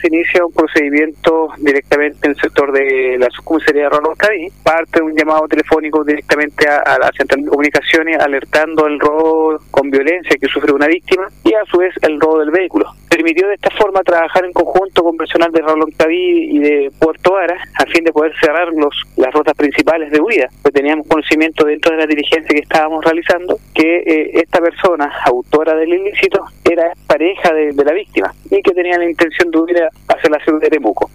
Se inicia un procedimiento directamente en el sector de la subcomisaría de Cadí, parte de un llamado telefónico directamente a, la central de comunicaciones alertando el robo con violencia que sufre una víctima y a su vez el robo del vehículo. Permitió de esta forma trabajar en conjunto con personal de Rolón Cadí y de Puerto Vara a fin de poder cerrar los, las rutas principales de huida. Pues teníamos conocimiento dentro de la diligencia que estábamos realizando que eh, esta persona, autora del ilícito, era pareja de, la víctima y que tenía la intención de huir hacia la ciudad de Temuco.